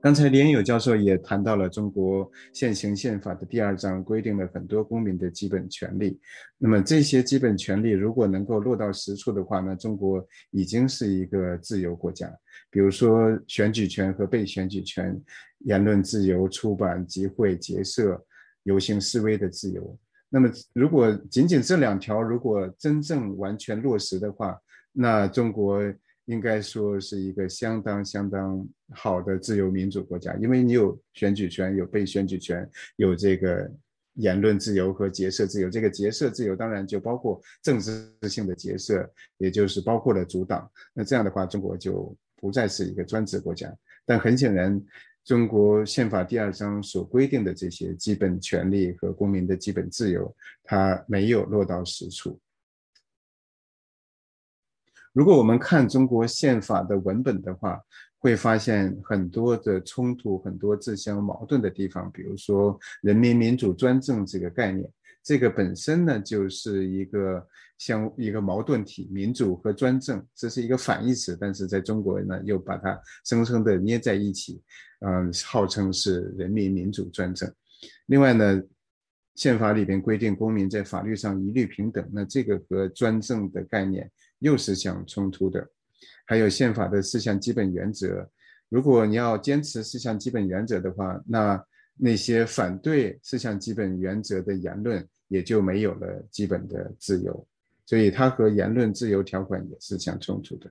刚才连友教授也谈到了中国现行宪法的第二章规定了很多公民的基本权利。那么这些基本权利如果能够落到实处的话，那中国已经是一个自由国家。比如说选举权和被选举权、言论自由、出版、集会、结社、游行示威的自由。那么如果仅仅这两条如果真正完全落实的话，那中国。应该说是一个相当相当好的自由民主国家，因为你有选举权，有被选举权，有这个言论自由和结社自由。这个结社自由当然就包括政治性的结社，也就是包括了阻挡。那这样的话，中国就不再是一个专制国家。但很显然，中国宪法第二章所规定的这些基本权利和公民的基本自由，它没有落到实处。如果我们看中国宪法的文本的话，会发现很多的冲突，很多自相矛盾的地方。比如说“人民民主专政”这个概念，这个本身呢就是一个相一个矛盾体，民主和专政这是一个反义词，但是在中国呢又把它生生的捏在一起，嗯，号称是人民民主专政。另外呢，宪法里边规定公民在法律上一律平等，那这个和专政的概念。又是相冲突的，还有宪法的四项基本原则。如果你要坚持四项基本原则的话，那那些反对四项基本原则的言论也就没有了基本的自由。所以它和言论自由条款也是相冲突的。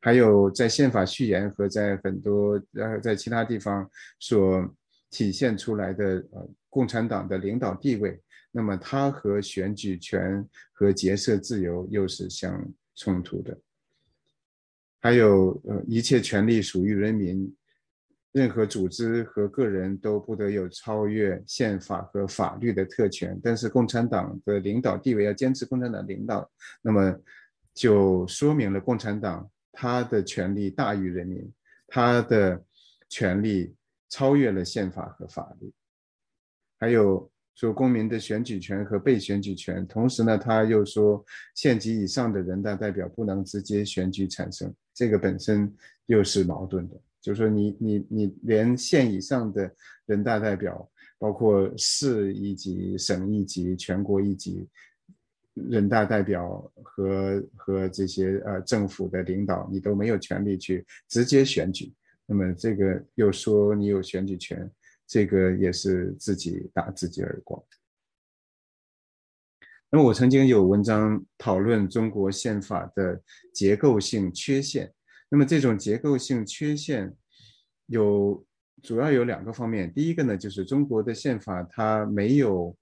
还有在宪法序言和在很多呃在其他地方所体现出来的呃共产党的领导地位，那么它和选举权和结社自由又是相。冲突的，还有呃，一切权利属于人民，任何组织和个人都不得有超越宪法和法律的特权。但是共产党的领导地位要坚持共产党领导，那么就说明了共产党他的权利大于人民，他的权利超越了宪法和法律，还有。说公民的选举权和被选举权，同时呢，他又说县级以上的人大代表不能直接选举产生，这个本身又是矛盾的。就是说，你你你连县以上的人大代表，包括市一级、省一级、全国一级人大代表和和这些呃政府的领导，你都没有权利去直接选举，那么这个又说你有选举权。这个也是自己打自己耳光。那么我曾经有文章讨论中国宪法的结构性缺陷。那么这种结构性缺陷有主要有两个方面。第一个呢，就是中国的宪法它没有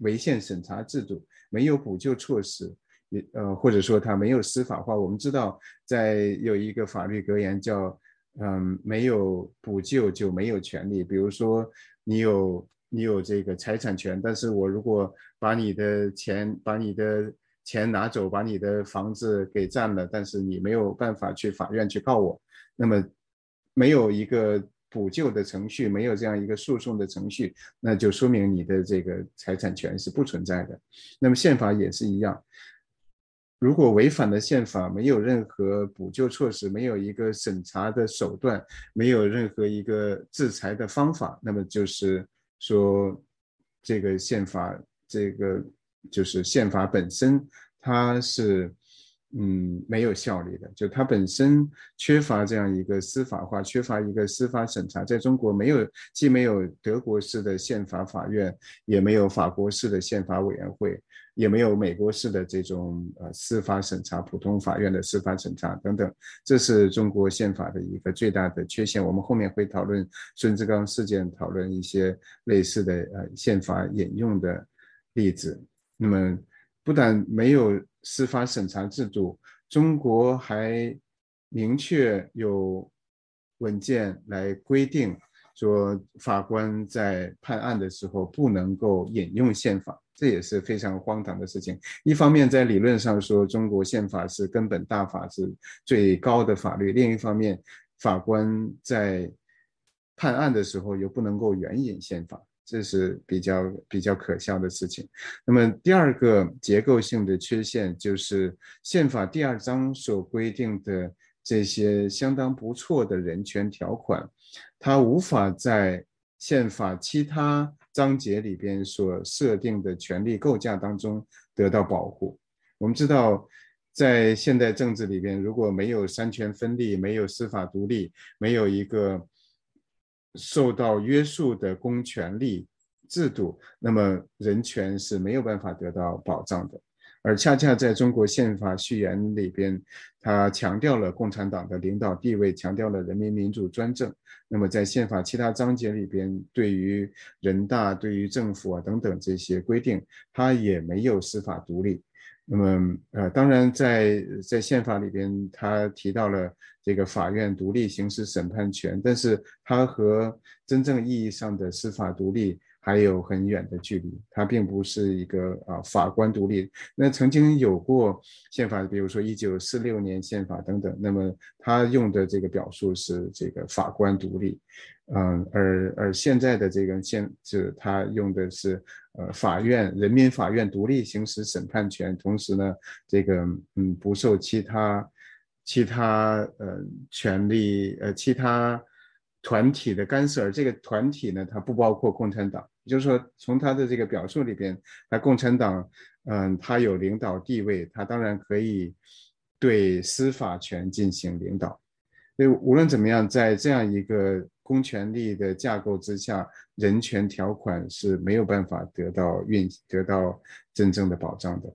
违宪审查制度，没有补救措施，也呃或者说它没有司法化。我们知道，在有一个法律格言叫。嗯，没有补救就没有权利。比如说，你有你有这个财产权，但是我如果把你的钱把你的钱拿走，把你的房子给占了，但是你没有办法去法院去告我，那么没有一个补救的程序，没有这样一个诉讼的程序，那就说明你的这个财产权是不存在的。那么宪法也是一样。如果违反了宪法，没有任何补救措施，没有一个审查的手段，没有任何一个制裁的方法，那么就是说，这个宪法，这个就是宪法本身，它是。嗯，没有效力的，就它本身缺乏这样一个司法化，缺乏一个司法审查。在中国，没有既没有德国式的宪法法院，也没有法国式的宪法委员会，也没有美国式的这种呃司法审查、普通法院的司法审查等等。这是中国宪法的一个最大的缺陷。我们后面会讨论孙志刚事件，讨论一些类似的呃宪法引用的例子。那么，不但没有。司法审查制度，中国还明确有文件来规定，说法官在判案的时候不能够引用宪法，这也是非常荒唐的事情。一方面，在理论上说中国宪法是根本大法，是最高的法律；另一方面，法官在判案的时候又不能够援引宪法。这是比较比较可笑的事情。那么第二个结构性的缺陷就是宪法第二章所规定的这些相当不错的人权条款，它无法在宪法其他章节里边所设定的权利构架当中得到保护。我们知道，在现代政治里边，如果没有三权分立，没有司法独立，没有一个受到约束的公权力制度，那么人权是没有办法得到保障的。而恰恰在中国宪法序言里边，他强调了共产党的领导地位，强调了人民民主专政。那么在宪法其他章节里边，对于人大、对于政府啊等等这些规定，他也没有司法独立。那么呃，当然在在宪法里边，他提到了这个法院独立行使审判权，但是它和真正意义上的司法独立。还有很远的距离，它并不是一个啊法官独立。那曾经有过宪法，比如说一九四六年宪法等等，那么他用的这个表述是这个法官独立，嗯，而而现在的这个宪是他用的是呃法院人民法院独立行使审判权，同时呢这个嗯不受其他其他呃权利呃其他。团体的干涉，这个团体呢，它不包括共产党。也就是说，从他的这个表述里边，那共产党，嗯，他有领导地位，他当然可以对司法权进行领导。所以无论怎么样，在这样一个公权力的架构之下，人权条款是没有办法得到运得到真正的保障的。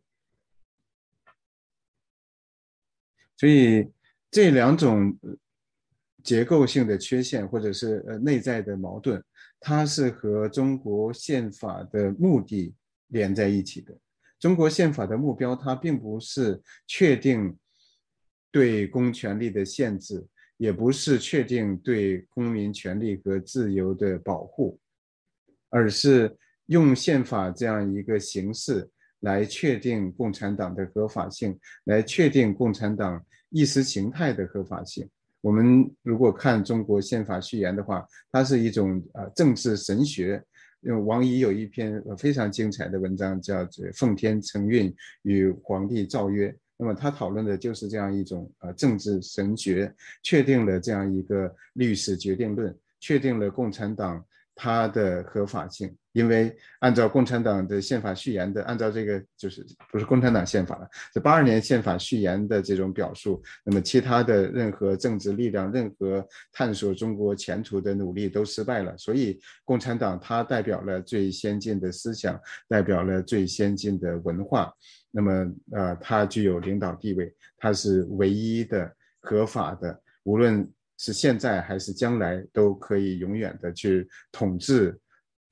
所以这两种。结构性的缺陷，或者是呃内在的矛盾，它是和中国宪法的目的连在一起的。中国宪法的目标，它并不是确定对公权力的限制，也不是确定对公民权利和自由的保护，而是用宪法这样一个形式来确定共产党的合法性，来确定共产党意识形态的合法性。我们如果看中国宪法序言的话，它是一种呃政治神学。因为王怡有一篇非常精彩的文章，叫《奉天承运与皇帝诏曰》。那么他讨论的就是这样一种呃政治神学，确定了这样一个历史决定论，确定了共产党它的合法性。因为按照共产党的宪法序言的，按照这个就是不是共产党宪法了，是八二年宪法序言的这种表述，那么其他的任何政治力量、任何探索中国前途的努力都失败了。所以共产党它代表了最先进的思想，代表了最先进的文化，那么呃，它具有领导地位，它是唯一的合法的，无论是现在还是将来都可以永远的去统治。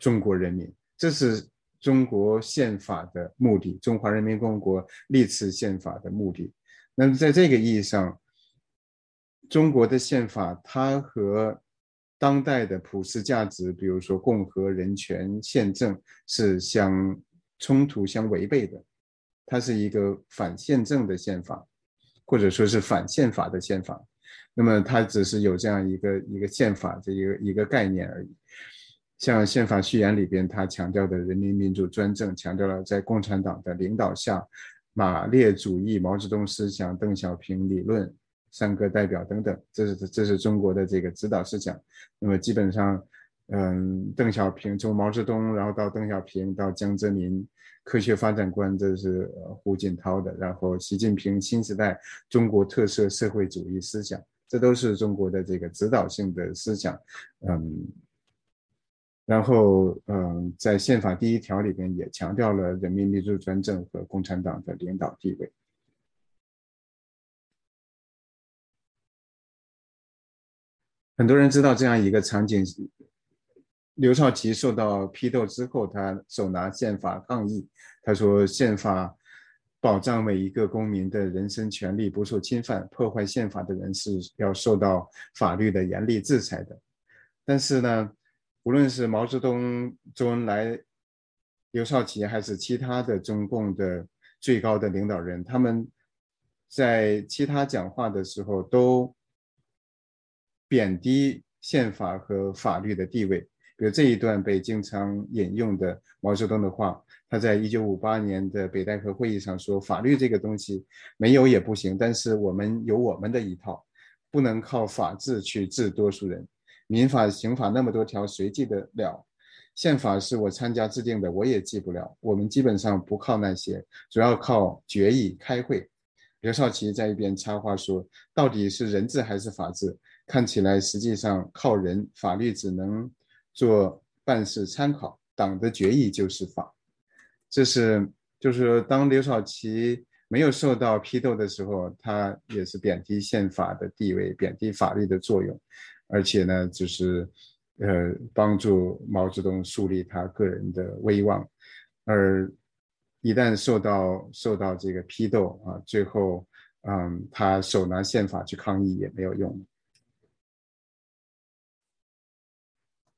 中国人民，这是中国宪法的目的，中华人民共和国历次宪法的目的。那么，在这个意义上，中国的宪法它和当代的普世价值，比如说共和、人权、宪政，是相冲突、相违背的。它是一个反宪政的宪法，或者说是反宪法的宪法。那么，它只是有这样一个一个宪法这一个一个概念而已。像宪法序言里边，他强调的人民民主专政，强调了在共产党的领导下，马列主义、毛泽东思想、邓小平理论、三个代表等等，这是这是中国的这个指导思想。那么基本上，嗯，邓小平从毛泽东，然后到邓小平，到江泽民，科学发展观这是胡锦涛的，然后习近平新时代中国特色社会主义思想，这都是中国的这个指导性的思想，嗯。然后，嗯，在宪法第一条里边也强调了人民民主专政和共产党的领导地位。很多人知道这样一个场景：刘少奇受到批斗之后，他手拿宪法抗议。他说：“宪法保障每一个公民的人身权利不受侵犯，破坏宪法的人是要受到法律的严厉制裁的。”但是呢？无论是毛泽东、周恩来、刘少奇，还是其他的中共的最高的领导人，他们在其他讲话的时候都贬低宪法和法律的地位。比如这一段被经常引用的毛泽东的话，他在一九五八年的北戴河会议上说：“法律这个东西没有也不行，但是我们有我们的一套。”不能靠法治去治多数人。民法、刑法那么多条，谁记得了？宪法是我参加制定的，我也记不了。我们基本上不靠那些，主要靠决议、开会。刘少奇在一边插话说：“到底是人治还是法治？看起来实际上靠人，法律只能做办事参考，党的决议就是法。”这是就是，当刘少奇没有受到批斗的时候，他也是贬低宪法的地位，贬低法律的作用，而且呢，就是呃帮助毛泽东树立他个人的威望，而。一旦受到受到这个批斗啊，最后，嗯，他手拿宪法去抗议也没有用。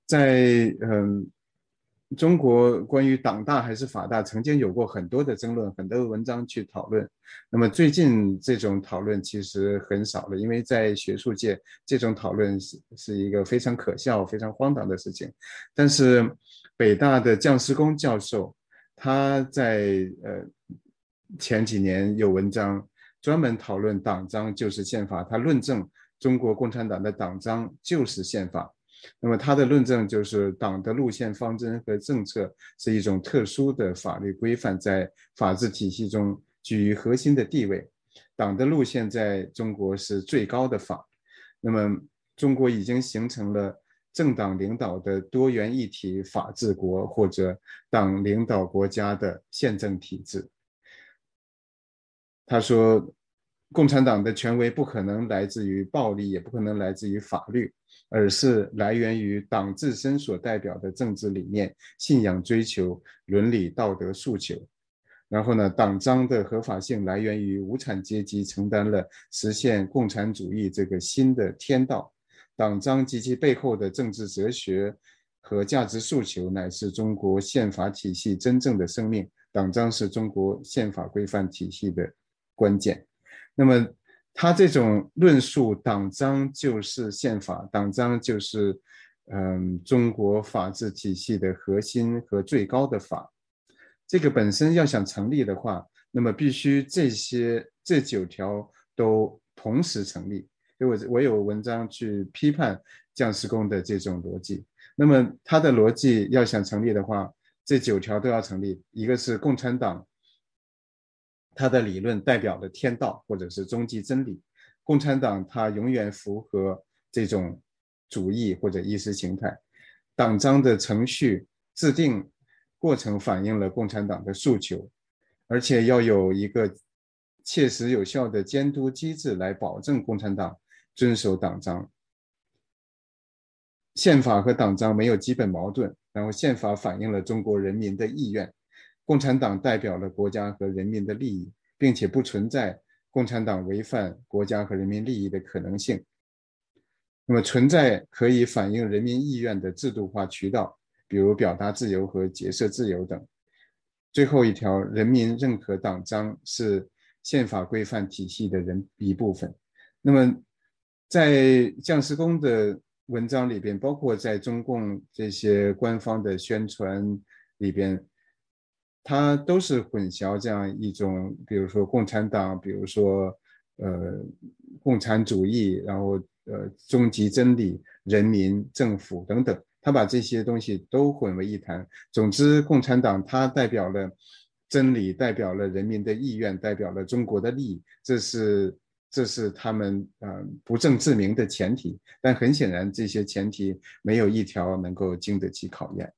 在嗯，中国关于党大还是法大，曾经有过很多的争论，很多的文章去讨论。那么最近这种讨论其实很少了，因为在学术界，这种讨论是是一个非常可笑、非常荒唐的事情。但是北大的姜思公教授。他在呃前几年有文章专门讨论党章就是宪法，他论证中国共产党的党章就是宪法。那么他的论证就是党的路线方针和政策是一种特殊的法律规范，在法治体系中居于核心的地位。党的路线在中国是最高的法。那么中国已经形成了。政党领导的多元一体法治国，或者党领导国家的宪政体制。他说，共产党的权威不可能来自于暴力，也不可能来自于法律，而是来源于党自身所代表的政治理念、信仰追求、伦理道德诉求。然后呢，党章的合法性来源于无产阶级承担了实现共产主义这个新的天道。党章及其背后的政治哲学和价值诉求，乃是中国宪法体系真正的生命。党章是中国宪法规范体系的关键。那么，他这种论述，党章就是宪法，党章就是嗯中国法治体系的核心和最高的法。这个本身要想成立的话，那么必须这些这九条都同时成立。所以我我有文章去批判匠师工的这种逻辑。那么他的逻辑要想成立的话，这九条都要成立。一个是共产党，他的理论代表了天道或者是终极真理。共产党它永远符合这种主义或者意识形态。党章的程序制定过程反映了共产党的诉求，而且要有一个切实有效的监督机制来保证共产党。遵守党章，宪法和党章没有基本矛盾。然后，宪法反映了中国人民的意愿，共产党代表了国家和人民的利益，并且不存在共产党违反国家和人民利益的可能性。那么，存在可以反映人民意愿的制度化渠道，比如表达自由和结社自由等。最后一条，人民认可党章是宪法规范体系的人一部分。那么。在匠师工的文章里边，包括在中共这些官方的宣传里边，他都是混淆这样一种，比如说共产党，比如说呃共产主义，然后呃终极真理、人民政府等等，他把这些东西都混为一谈。总之，共产党它代表了真理，代表了人民的意愿，代表了中国的利益，这是。这是他们呃不正自明的前提，但很显然这些前提没有一条能够经得起考验。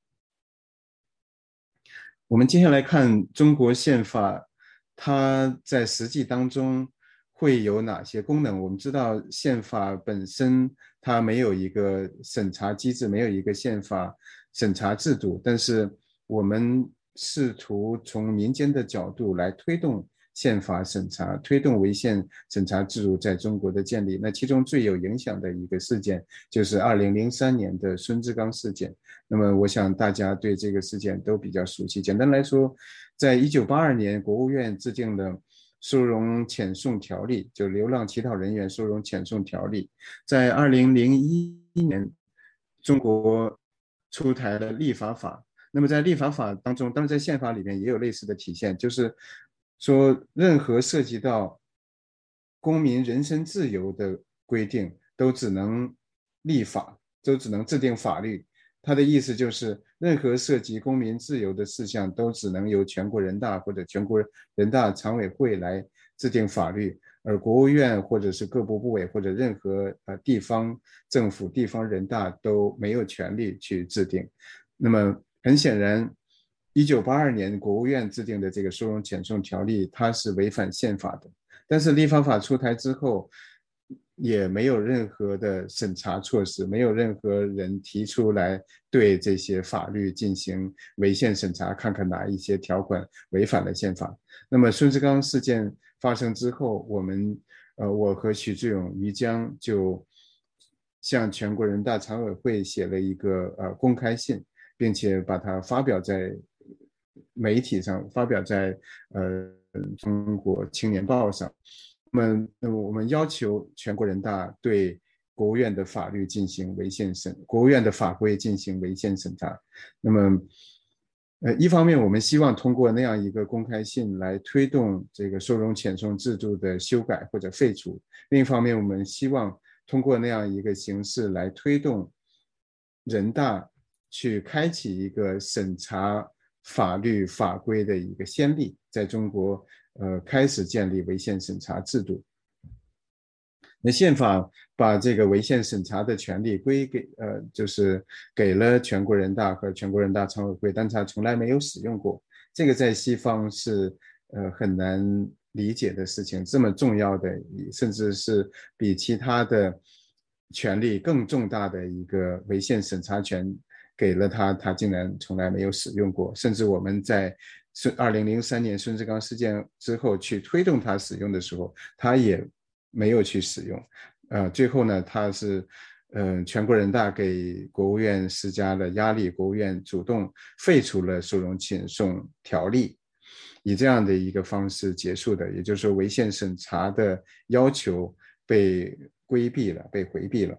我们接下来看中国宪法，它在实际当中会有哪些功能？我们知道宪法本身它没有一个审查机制，没有一个宪法审查制度，但是我们试图从民间的角度来推动。宪法审查推动违宪审查制度在中国的建立，那其中最有影响的一个事件就是二零零三年的孙志刚事件。那么，我想大家对这个事件都比较熟悉。简单来说，在一九八二年，国务院制定的收容遣送条例，就流浪乞讨人员收容遣送条例，在二零零一年，中国出台了立法法。那么在立法法当中，当然在宪法里面也有类似的体现，就是。说任何涉及到公民人身自由的规定，都只能立法，都只能制定法律。他的意思就是，任何涉及公民自由的事项，都只能由全国人大或者全国人大常委会来制定法律，而国务院或者是各部部委或者任何呃地方政府、地方人大都没有权利去制定。那么很显然，一九八二年国务院制定的这个收容遣送条例，它是违反宪法的。但是立法法出台之后。也没有任何的审查措施，没有任何人提出来对这些法律进行违宪审查，看看哪一些条款违反了宪法。那么孙志刚事件发生之后，我们呃，我和许志勇、于江就向全国人大常委会写了一个呃公开信，并且把它发表在媒体上，发表在呃中国青年报上。那么，那么我们要求全国人大对国务院的法律进行违宪审，国务院的法规进行违宪审查。那么，呃，一方面我们希望通过那样一个公开信来推动这个收容遣送制度的修改或者废除；另一方面，我们希望通过那样一个形式来推动人大去开启一个审查法律法规的一个先例，在中国。呃，开始建立违宪审查制度。那宪法把这个违宪审查的权利归给呃，就是给了全国人大和全国人大常委会，但他从来没有使用过。这个在西方是呃很难理解的事情。这么重要的，甚至是比其他的权利更重大的一个违宪审查权，给了他，他竟然从来没有使用过。甚至我们在。孙二零零三年孙志刚事件之后去推动他使用的时候，他也没有去使用。呃，最后呢，他是，嗯，全国人大给国务院施加了压力，国务院主动废除了收容遣送条例，以这样的一个方式结束的。也就是说，违宪审查的要求被规避了，被回避了。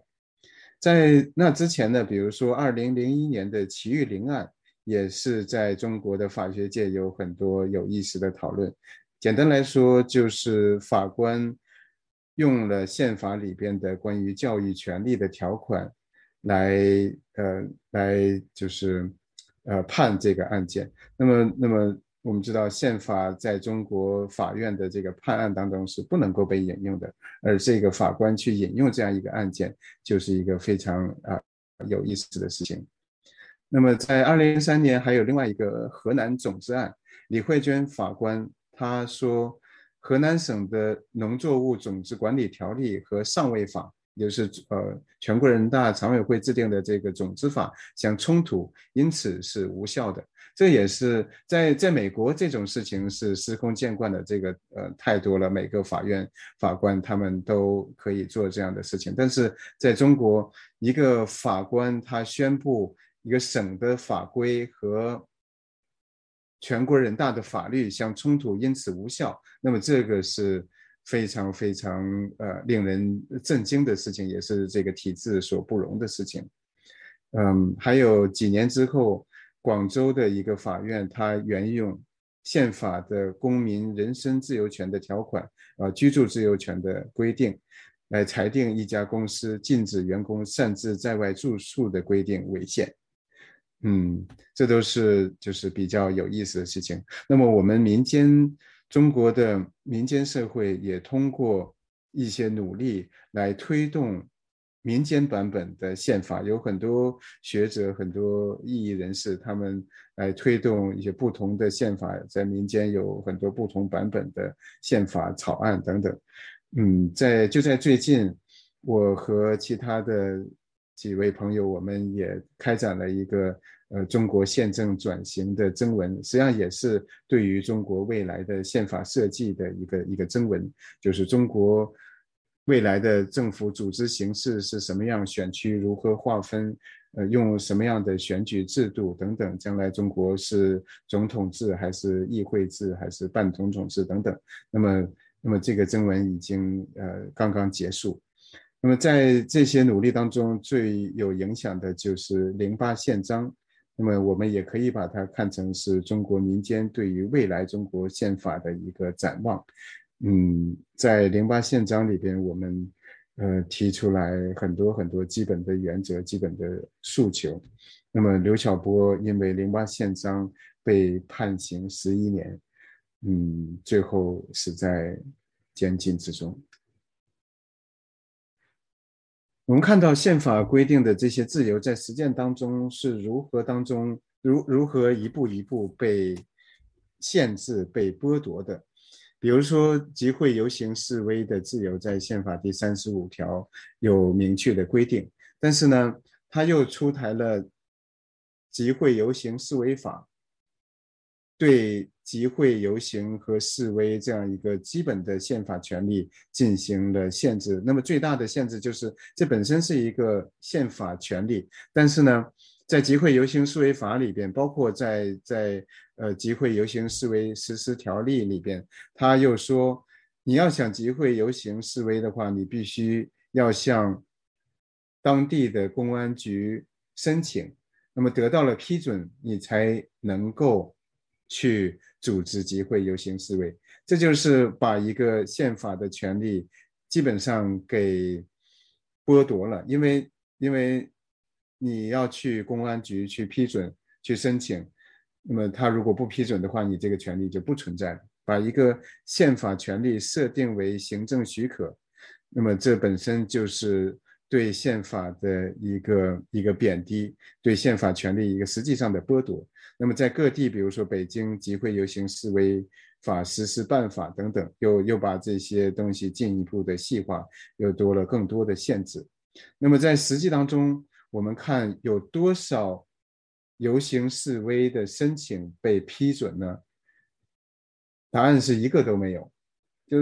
在那之前呢，比如说二零零一年的齐玉林案。也是在中国的法学界有很多有意思的讨论。简单来说，就是法官用了宪法里边的关于教育权利的条款，来呃来就是呃判这个案件。那么那么我们知道，宪法在中国法院的这个判案当中是不能够被引用的，而这个法官去引用这样一个案件，就是一个非常啊有意思的事情。那么，在二零零三年，还有另外一个河南种子案，李慧娟法官他说，河南省的农作物种子管理条例和上位法，就是呃全国人大常委会制定的这个种子法相冲突，因此是无效的。这也是在在美国这种事情是司空见惯的，这个呃太多了，每个法院法官他们都可以做这样的事情。但是在中国，一个法官他宣布。一个省的法规和全国人大的法律相冲突，因此无效。那么这个是非常非常呃令人震惊的事情，也是这个体制所不容的事情。嗯，还有几年之后，广州的一个法院，它援用宪法的公民人身自由权的条款，啊，居住自由权的规定。来裁定一家公司禁止员工擅自在外住宿的规定违宪。嗯，这都是就是比较有意思的事情。那么我们民间中国的民间社会也通过一些努力来推动民间版本的宪法，有很多学者、很多异议人士，他们来推动一些不同的宪法，在民间有很多不同版本的宪法草案等等。嗯，在就在最近，我和其他的。几位朋友，我们也开展了一个呃中国宪政转型的征文，实际上也是对于中国未来的宪法设计的一个一个征文，就是中国未来的政府组织形式是什么样，选区如何划分，呃，用什么样的选举制度等等，将来中国是总统制还是议会制还是半总统制等等。那么，那么这个征文已经呃刚刚结束。那么在这些努力当中，最有影响的就是零八宪章。那么我们也可以把它看成是中国民间对于未来中国宪法的一个展望。嗯，在零八宪章里边，我们呃提出来很多很多基本的原则、基本的诉求。那么刘晓波因为零八宪章被判刑十一年，嗯，最后死在监禁之中。我们看到宪法规定的这些自由，在实践当中是如何当中如如何一步一步被限制、被剥夺的。比如说，集会、游行、示威的自由，在宪法第三十五条有明确的规定，但是呢，他又出台了集会、游行、示威法。对集会、游行和示威这样一个基本的宪法权利进行了限制。那么最大的限制就是，这本身是一个宪法权利，但是呢，在集会、游行、示威法里边，包括在在呃集会、游行、示威实施条例里边，他又说，你要想集会、游行、示威的话，你必须要向当地的公安局申请，那么得到了批准，你才能够。去组织集会、游行、示威，这就是把一个宪法的权利基本上给剥夺了。因为，因为你要去公安局去批准、去申请，那么他如果不批准的话，你这个权利就不存在了。把一个宪法权利设定为行政许可，那么这本身就是对宪法的一个一个贬低，对宪法权利一个实际上的剥夺。那么在各地，比如说北京集会、游行、示威法实施办法等等，又又把这些东西进一步的细化，又多了更多的限制。那么在实际当中，我们看有多少游行示威的申请被批准呢？答案是一个都没有，就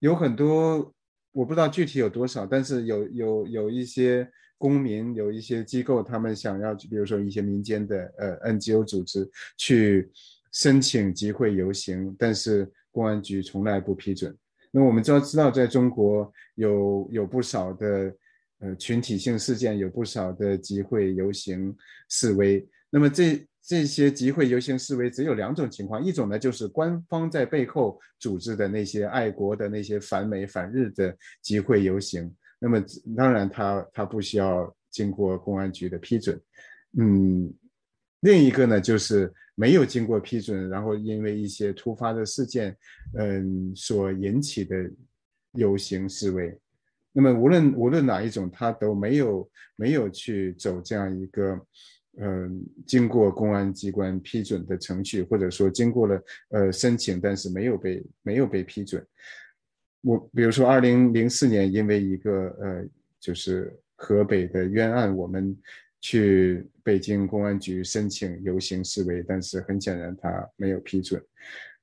有很多我不知道具体有多少，但是有有有一些。公民有一些机构，他们想要，比如说一些民间的呃 NGO 组织去申请集会游行，但是公安局从来不批准。那我们知道，知道在中国有有不少的呃群体性事件，有不少的集会游行示威。那么这这些集会游行示威只有两种情况，一种呢就是官方在背后组织的那些爱国的那些反美反日的集会游行。那么当然，他他不需要经过公安局的批准，嗯，另一个呢，就是没有经过批准，然后因为一些突发的事件，嗯，所引起的游行示威，那么无论无论哪一种，他都没有没有去走这样一个，嗯，经过公安机关批准的程序，或者说经过了呃申请，但是没有被没有被批准。我比如说，二零零四年，因为一个呃，就是河北的冤案，我们去北京公安局申请游行示威，但是很显然他没有批准。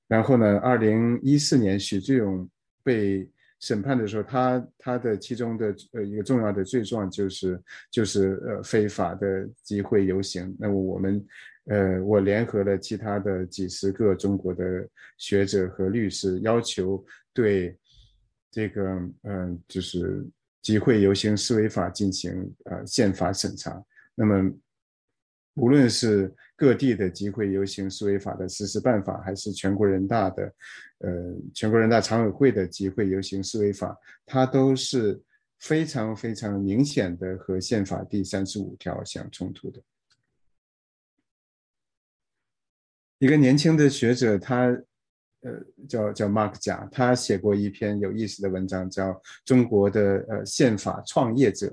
然后呢，二零一四年许志勇被审判的时候，他他的其中的呃一个重要的罪状就是就是呃非法的集会游行。那么我们呃我联合了其他的几十个中国的学者和律师，要求对。这个嗯，就是集会游行示威法进行呃宪法审查。那么，无论是各地的集会游行示威法的实施办法，还是全国人大的呃全国人大常委会的集会游行示威法，它都是非常非常明显的和宪法第三十五条相冲突的。一个年轻的学者，他。呃，叫叫 Mark 贾，他写过一篇有意思的文章，叫《中国的呃宪法创业者》，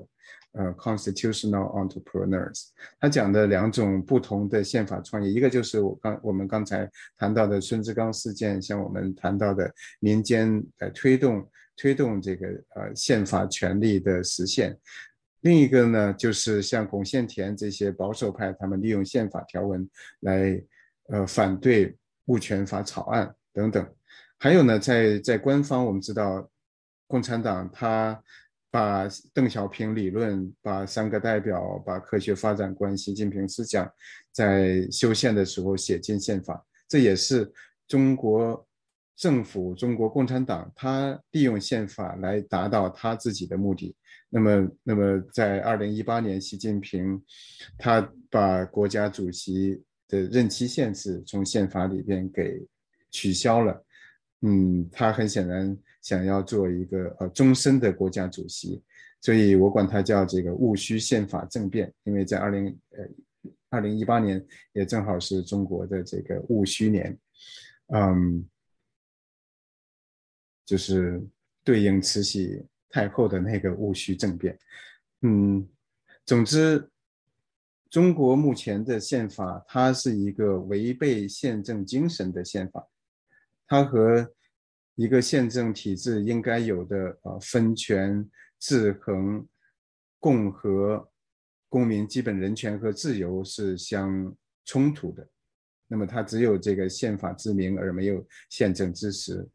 呃，Constitutional Entrepreneurs。他讲的两种不同的宪法创业，一个就是我刚我们刚才谈到的孙志刚事件，像我们谈到的民间来推动推动这个呃宪法权利的实现；另一个呢，就是像巩宪田这些保守派，他们利用宪法条文来呃反对物权法草案。等等，还有呢，在在官方，我们知道，共产党他把邓小平理论、把三个代表、把科学发展观、习近平思想，在修宪的时候写进宪法，这也是中国政府、中国共产党他利用宪法来达到他自己的目的。那么，那么在二零一八年，习近平他把国家主席的任期限制从宪法里边给。取消了，嗯，他很显然想要做一个呃终身的国家主席，所以我管他叫这个戊戌宪法政变，因为在二零呃二零一八年也正好是中国的这个戊戌年，嗯，就是对应慈禧太后的那个戊戌政变，嗯，总之，中国目前的宪法它是一个违背宪政精神的宪法。它和一个宪政体制应该有的啊分权、制衡、共和、公民基本人权和自由是相冲突的。那么它只有这个宪法之名而没有宪政之实，